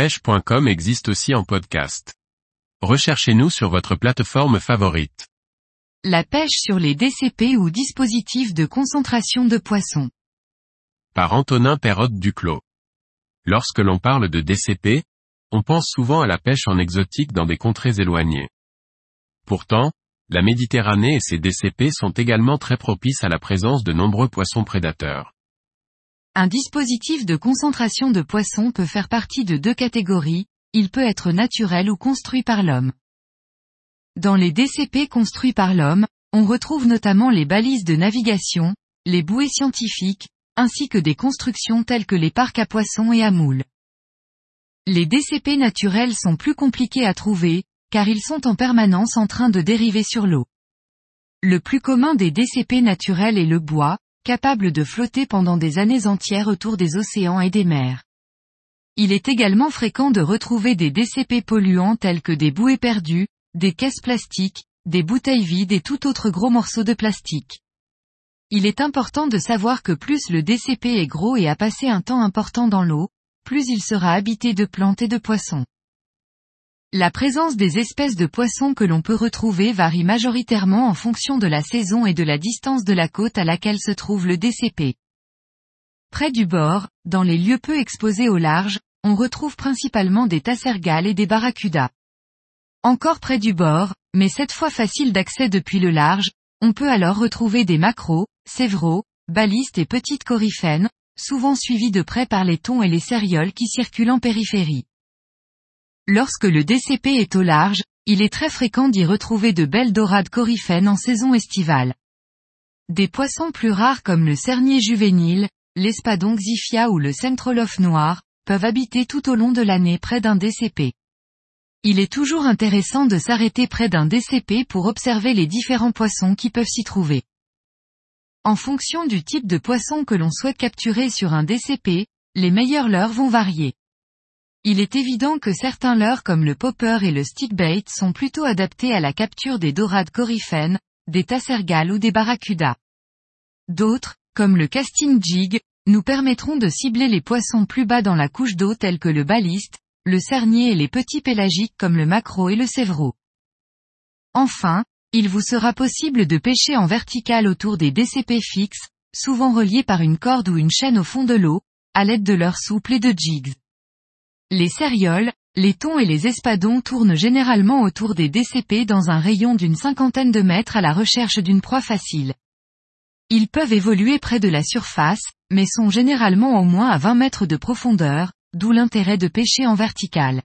pêche.com existe aussi en podcast. Recherchez-nous sur votre plateforme favorite. La pêche sur les DCP ou dispositifs de concentration de poissons. Par Antonin Perrotte Duclos. Lorsque l'on parle de DCP, on pense souvent à la pêche en exotique dans des contrées éloignées. Pourtant, la Méditerranée et ses DCP sont également très propices à la présence de nombreux poissons prédateurs. Un dispositif de concentration de poissons peut faire partie de deux catégories, il peut être naturel ou construit par l'homme. Dans les DCP construits par l'homme, on retrouve notamment les balises de navigation, les bouées scientifiques, ainsi que des constructions telles que les parcs à poissons et à moules. Les DCP naturels sont plus compliqués à trouver, car ils sont en permanence en train de dériver sur l'eau. Le plus commun des DCP naturels est le bois, capable de flotter pendant des années entières autour des océans et des mers. Il est également fréquent de retrouver des DCP polluants tels que des bouées perdues, des caisses plastiques, des bouteilles vides et tout autre gros morceau de plastique. Il est important de savoir que plus le DCP est gros et a passé un temps important dans l'eau, plus il sera habité de plantes et de poissons. La présence des espèces de poissons que l'on peut retrouver varie majoritairement en fonction de la saison et de la distance de la côte à laquelle se trouve le DCP. Près du bord, dans les lieux peu exposés au large, on retrouve principalement des tassergales et des barracudas. Encore près du bord, mais cette fois facile d'accès depuis le large, on peut alors retrouver des macros, sévraux, balistes et petites coryphènes, souvent suivis de près par les thons et les cérioles qui circulent en périphérie. Lorsque le DCP est au large, il est très fréquent d'y retrouver de belles dorades coryphènes en saison estivale. Des poissons plus rares comme le cernier juvénile, l'espadon xyphia ou le centrolof noir, peuvent habiter tout au long de l'année près d'un DCP. Il est toujours intéressant de s'arrêter près d'un DCP pour observer les différents poissons qui peuvent s'y trouver. En fonction du type de poisson que l'on souhaite capturer sur un DCP, les meilleurs leurres vont varier. Il est évident que certains leurres comme le popper et le stickbait sont plutôt adaptés à la capture des dorades coryphènes, des tassergales ou des barracudas. D'autres, comme le casting jig, nous permettront de cibler les poissons plus bas dans la couche d'eau tels que le baliste, le cernier et les petits pélagiques comme le maquereau et le sévreau. Enfin, il vous sera possible de pêcher en vertical autour des DCP fixes, souvent reliés par une corde ou une chaîne au fond de l'eau, à l'aide de leurs souples et de jigs. Les cérioles, les thons et les espadons tournent généralement autour des DCP dans un rayon d'une cinquantaine de mètres à la recherche d'une proie facile. Ils peuvent évoluer près de la surface, mais sont généralement au moins à 20 mètres de profondeur, d'où l'intérêt de pêcher en vertical.